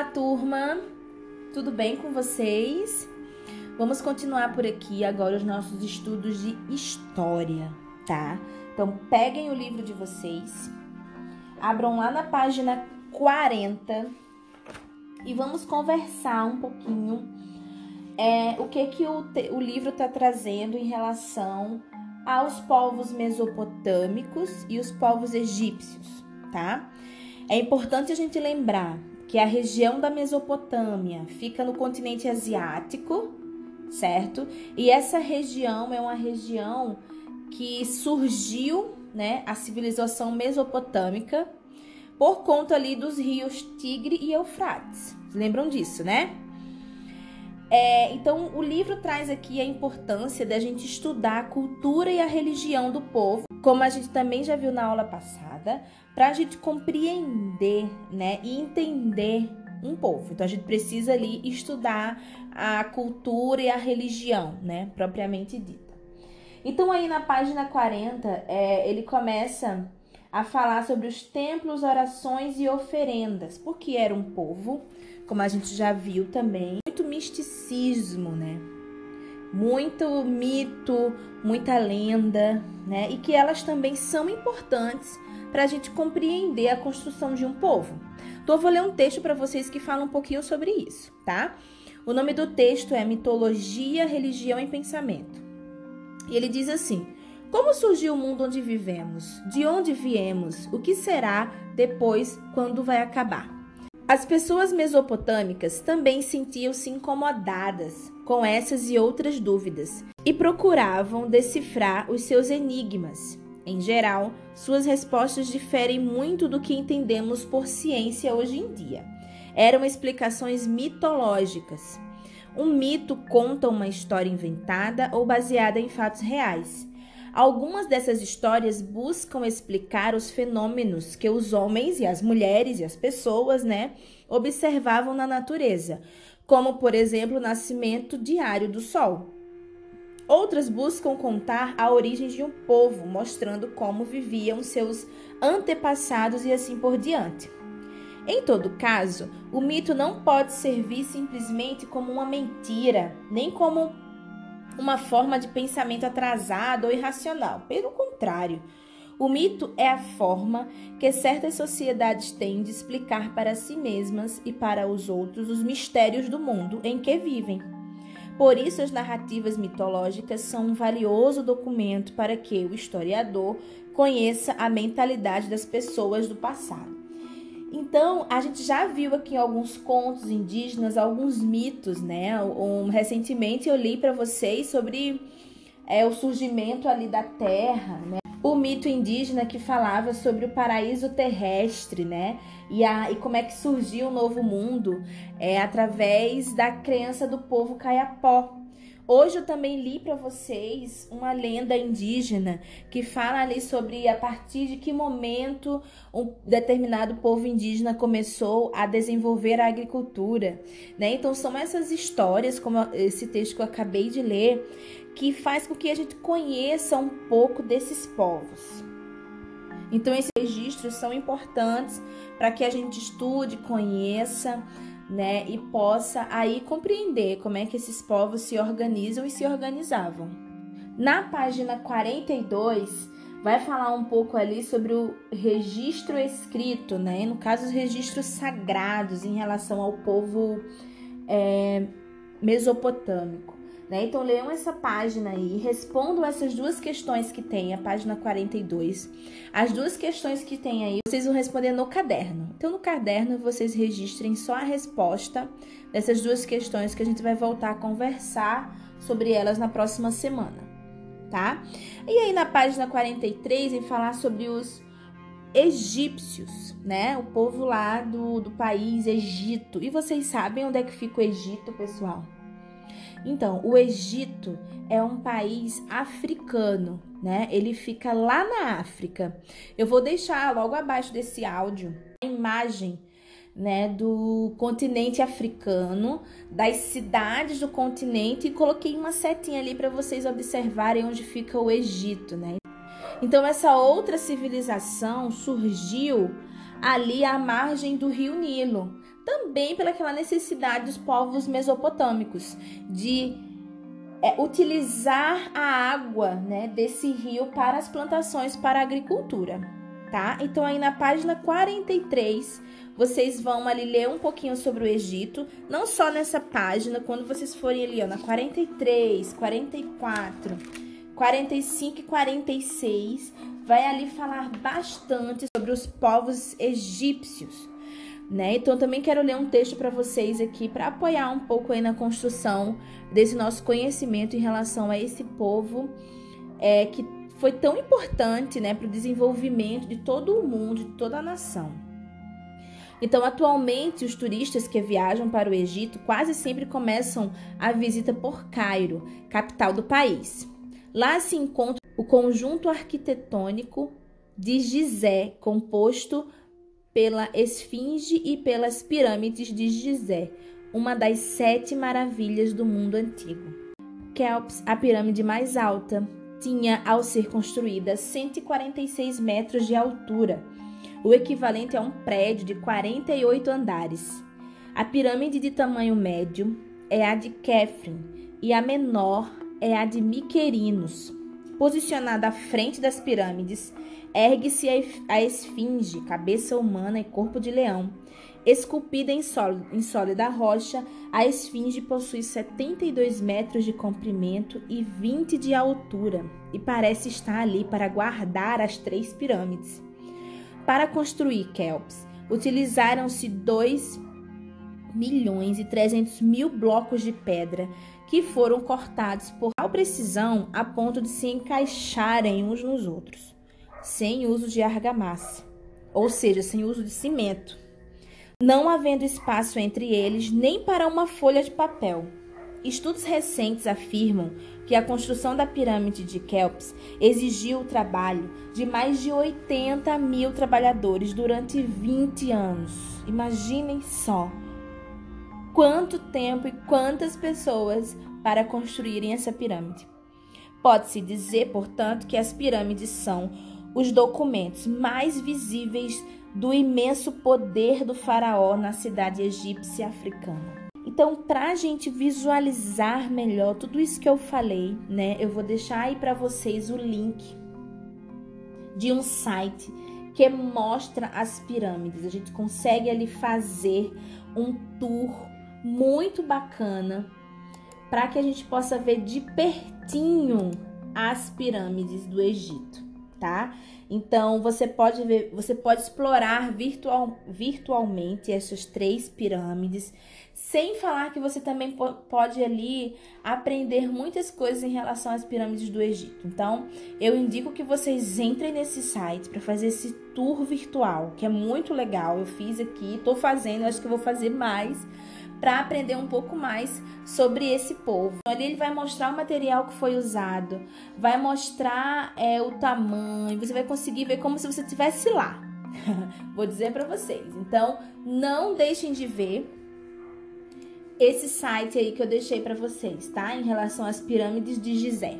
Olá, turma! Tudo bem com vocês? Vamos continuar por aqui agora os nossos estudos de história, tá? Então, peguem o livro de vocês, abram lá na página 40 e vamos conversar um pouquinho é, o que que o, o livro está trazendo em relação aos povos mesopotâmicos e os povos egípcios, tá? É importante a gente lembrar que a região da Mesopotâmia fica no continente asiático, certo? E essa região é uma região que surgiu, né, a civilização mesopotâmica por conta ali dos rios Tigre e Eufrates. Lembram disso, né? É, então, o livro traz aqui a importância da gente estudar a cultura e a religião do povo, como a gente também já viu na aula passada, para a gente compreender né, e entender um povo. Então, a gente precisa ali estudar a cultura e a religião, né, propriamente dita. Então, aí na página 40, é, ele começa a falar sobre os templos, orações e oferendas, porque era um povo, como a gente já viu também, muito misticismo, né? Muito mito, muita lenda, né? E que elas também são importantes para a gente compreender a construção de um povo. Então, eu vou ler um texto para vocês que fala um pouquinho sobre isso, tá? O nome do texto é Mitologia, Religião e Pensamento. E ele diz assim: como surgiu o mundo onde vivemos? De onde viemos? O que será depois quando vai acabar? As pessoas mesopotâmicas também sentiam-se incomodadas com essas e outras dúvidas e procuravam decifrar os seus enigmas. Em geral, suas respostas diferem muito do que entendemos por ciência hoje em dia. Eram explicações mitológicas. Um mito conta uma história inventada ou baseada em fatos reais. Algumas dessas histórias buscam explicar os fenômenos que os homens e as mulheres e as pessoas, né, observavam na natureza, como por exemplo o nascimento diário do sol. Outras buscam contar a origem de um povo, mostrando como viviam seus antepassados e assim por diante. Em todo caso, o mito não pode servir simplesmente como uma mentira, nem como uma forma de pensamento atrasado ou irracional. Pelo contrário, o mito é a forma que certas sociedades têm de explicar para si mesmas e para os outros os mistérios do mundo em que vivem. Por isso, as narrativas mitológicas são um valioso documento para que o historiador conheça a mentalidade das pessoas do passado. Então, a gente já viu aqui alguns contos indígenas, alguns mitos, né? Um, recentemente eu li para vocês sobre é, o surgimento ali da Terra, né? O mito indígena que falava sobre o paraíso terrestre, né? E, a, e como é que surgiu o novo mundo é, através da crença do povo caiapó, Hoje eu também li para vocês uma lenda indígena que fala ali sobre a partir de que momento um determinado povo indígena começou a desenvolver a agricultura, né? Então são essas histórias, como esse texto que eu acabei de ler, que faz com que a gente conheça um pouco desses povos. Então esses registros são importantes para que a gente estude, conheça, né, e possa aí compreender como é que esses povos se organizam e se organizavam. Na página 42, vai falar um pouco ali sobre o registro escrito, né, no caso os registros sagrados em relação ao povo é, mesopotâmico. Né? Então leiam essa página aí, respondam essas duas questões que tem, a página 42. As duas questões que tem aí, vocês vão responder no caderno. Então no caderno vocês registrem só a resposta dessas duas questões que a gente vai voltar a conversar sobre elas na próxima semana, tá? E aí na página 43 em falar sobre os egípcios, né? O povo lá do, do país Egito. E vocês sabem onde é que fica o Egito, pessoal? Então, o Egito é um país africano, né? Ele fica lá na África. Eu vou deixar logo abaixo desse áudio a imagem né, do continente africano, das cidades do continente e coloquei uma setinha ali para vocês observarem onde fica o Egito, né? Então essa outra civilização surgiu ali à margem do Rio Nilo. Também pelaquela necessidade dos povos mesopotâmicos de é, utilizar a água né, desse rio para as plantações, para a agricultura, tá? Então aí na página 43 vocês vão ali ler um pouquinho sobre o Egito, não só nessa página, quando vocês forem ali ó, na 43, 44, 45 e 46, vai ali falar bastante sobre os povos egípcios. Né? Então também quero ler um texto para vocês aqui para apoiar um pouco aí na construção desse nosso conhecimento em relação a esse povo é, que foi tão importante né, para o desenvolvimento de todo o mundo, de toda a nação. Então, atualmente, os turistas que viajam para o Egito quase sempre começam a visita por Cairo, capital do país. Lá se encontra o conjunto arquitetônico de Gizé, composto pela Esfinge e pelas pirâmides de Gizé, uma das sete maravilhas do mundo antigo. Kelps, a pirâmide mais alta, tinha, ao ser construída, 146 metros de altura, o equivalente a um prédio de 48 andares. A pirâmide de tamanho médio é a de Kefren e a menor é a de Miquerinos. Posicionada à frente das pirâmides, ergue-se a esfinge, cabeça humana e corpo de leão. Esculpida em, em sólida rocha, a esfinge possui 72 metros de comprimento e 20 de altura e parece estar ali para guardar as três pirâmides. Para construir Kelps, utilizaram-se 2 milhões e 300 mil blocos de pedra que foram cortados por tal precisão a ponto de se encaixarem uns nos outros sem uso de argamassa, ou seja, sem uso de cimento, não havendo espaço entre eles nem para uma folha de papel. Estudos recentes afirmam que a construção da pirâmide de Kelps exigiu o trabalho de mais de 80 mil trabalhadores durante 20 anos. Imaginem só quanto tempo e quantas pessoas para construírem essa pirâmide. Pode-se dizer, portanto, que as pirâmides são os documentos mais visíveis do imenso poder do faraó na cidade egípcia africana. Então, para a gente visualizar melhor tudo isso que eu falei, né, eu vou deixar aí para vocês o link de um site que mostra as pirâmides. A gente consegue ali fazer um tour muito bacana para que a gente possa ver de pertinho as pirâmides do Egito tá? Então você pode ver, você pode explorar virtual, virtualmente essas três pirâmides, sem falar que você também pode ali aprender muitas coisas em relação às pirâmides do Egito. Então, eu indico que vocês entrem nesse site para fazer esse tour virtual, que é muito legal. Eu fiz aqui, estou fazendo, acho que vou fazer mais para aprender um pouco mais sobre esse povo. Ali ele vai mostrar o material que foi usado, vai mostrar é, o tamanho, você vai conseguir ver como se você estivesse lá. Vou dizer para vocês. Então, não deixem de ver esse site aí que eu deixei para vocês, tá? Em relação às pirâmides de Gizé.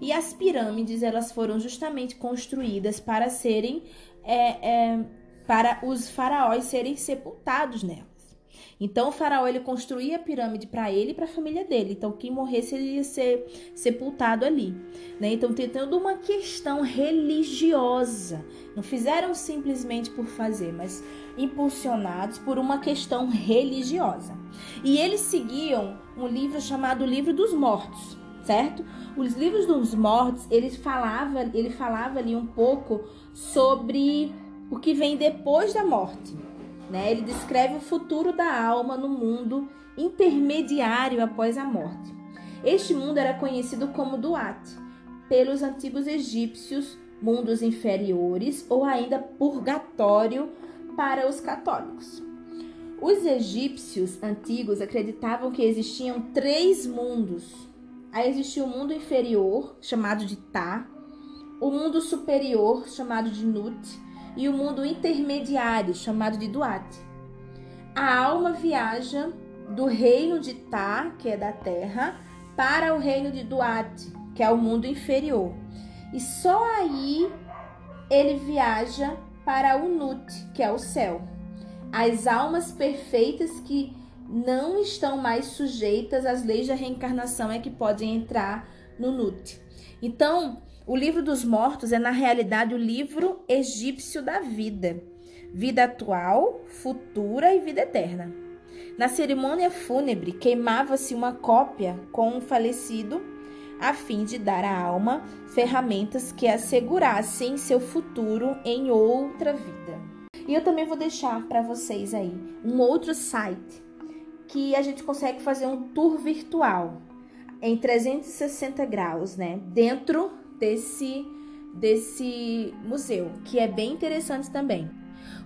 E as pirâmides, elas foram justamente construídas para serem, é, é, para os faraós serem sepultados nela. Então o faraó ele construía a pirâmide para ele e para a família dele. Então quem morresse ele ia ser sepultado ali, né? Então tendo uma questão religiosa. Não fizeram simplesmente por fazer, mas impulsionados por uma questão religiosa. E eles seguiam um livro chamado Livro dos Mortos, certo? Os livros dos mortos, ele falava, ele falava ali um pouco sobre o que vem depois da morte. Né? Ele descreve o futuro da alma no mundo intermediário após a morte. Este mundo era conhecido como Duat pelos antigos egípcios, mundos inferiores ou ainda purgatório para os católicos. Os egípcios antigos acreditavam que existiam três mundos. Aí existia o mundo inferior, chamado de Ta, o mundo superior, chamado de Nut, e o mundo intermediário, chamado de Duat. A alma viaja do reino de Tá, que é da terra, para o reino de Duat, que é o mundo inferior. E só aí ele viaja para o Nut, que é o céu. as almas perfeitas que não estão mais sujeitas às leis da reencarnação é que podem entrar no NUT. Então, o livro dos mortos é na realidade o livro egípcio da vida, vida atual, futura e vida eterna. Na cerimônia fúnebre, queimava-se uma cópia com o falecido a fim de dar à alma ferramentas que assegurassem seu futuro em outra vida. E eu também vou deixar para vocês aí um outro site que a gente consegue fazer um tour virtual em 360 graus, né? Dentro desse desse museu, que é bem interessante também.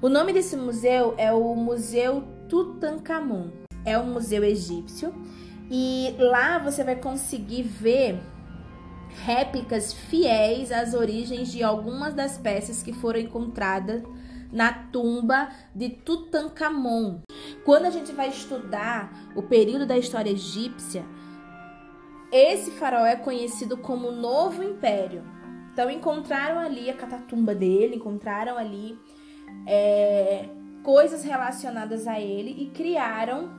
O nome desse museu é o Museu Tutankhamun. É um museu egípcio e lá você vai conseguir ver réplicas fiéis às origens de algumas das peças que foram encontradas na tumba de Tutankhamon. Quando a gente vai estudar o período da história egípcia, esse faraó é conhecido como Novo Império. Então encontraram ali a catatumba dele, encontraram ali é, coisas relacionadas a ele e criaram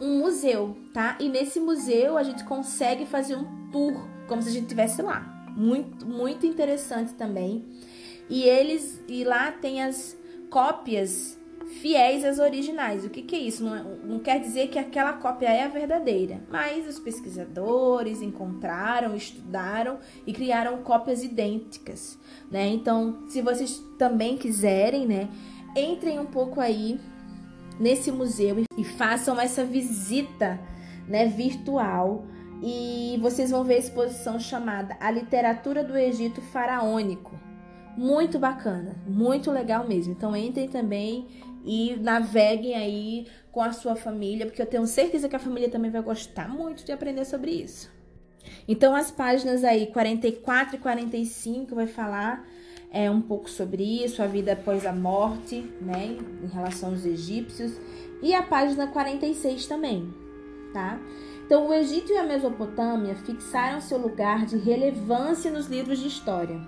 um museu, tá? E nesse museu a gente consegue fazer um tour, como se a gente estivesse lá. Muito, muito interessante também. E eles e lá tem as cópias fiéis às originais. O que, que é isso? Não, é, não quer dizer que aquela cópia é a verdadeira, mas os pesquisadores encontraram, estudaram e criaram cópias idênticas, né? Então, se vocês também quiserem, né, entrem um pouco aí nesse museu e façam essa visita, né, virtual. E vocês vão ver a exposição chamada A Literatura do Egito Faraônico. Muito bacana, muito legal mesmo. Então entrem também e naveguem aí com a sua família, porque eu tenho certeza que a família também vai gostar muito de aprender sobre isso. Então as páginas aí 44 e 45 vai falar é, um pouco sobre isso, a vida após a morte, né, em relação aos egípcios, e a página 46 também, tá? Então, o Egito e a Mesopotâmia fixaram seu lugar de relevância nos livros de história.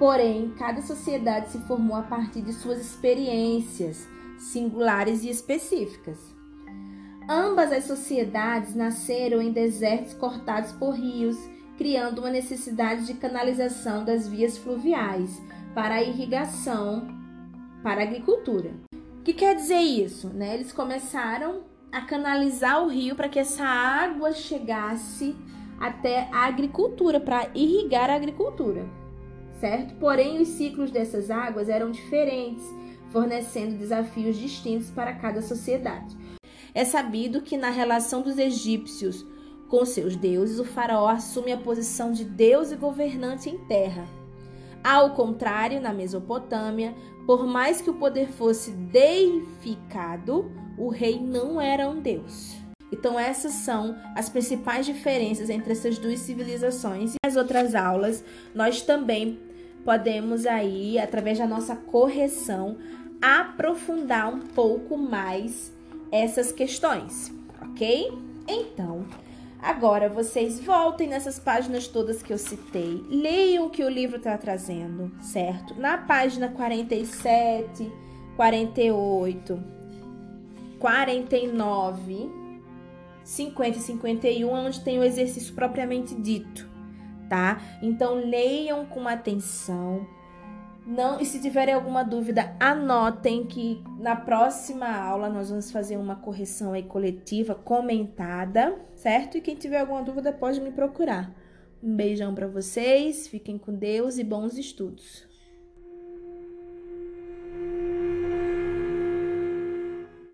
Porém, cada sociedade se formou a partir de suas experiências singulares e específicas. Ambas as sociedades nasceram em desertos cortados por rios criando uma necessidade de canalização das vias fluviais para a irrigação, para a agricultura. O que quer dizer isso? Né? Eles começaram a canalizar o rio para que essa água chegasse até a agricultura, para irrigar a agricultura, certo? Porém, os ciclos dessas águas eram diferentes, fornecendo desafios distintos para cada sociedade. É sabido que na relação dos egípcios com seus deuses, o faraó assume a posição de deus e governante em terra. Ao contrário, na Mesopotâmia, por mais que o poder fosse deificado, o rei não era um deus. Então, essas são as principais diferenças entre essas duas civilizações. E nas outras aulas, nós também podemos aí, através da nossa correção, aprofundar um pouco mais essas questões, ok? Então, Agora vocês voltem nessas páginas todas que eu citei, leiam o que o livro está trazendo, certo? Na página 47, 48, 49, 50 e 51, onde tem o exercício propriamente dito, tá? Então leiam com atenção não, e se tiverem alguma dúvida, anotem que na próxima aula nós vamos fazer uma correção aí coletiva comentada, certo? E quem tiver alguma dúvida pode me procurar. Um beijão para vocês, fiquem com Deus e bons estudos.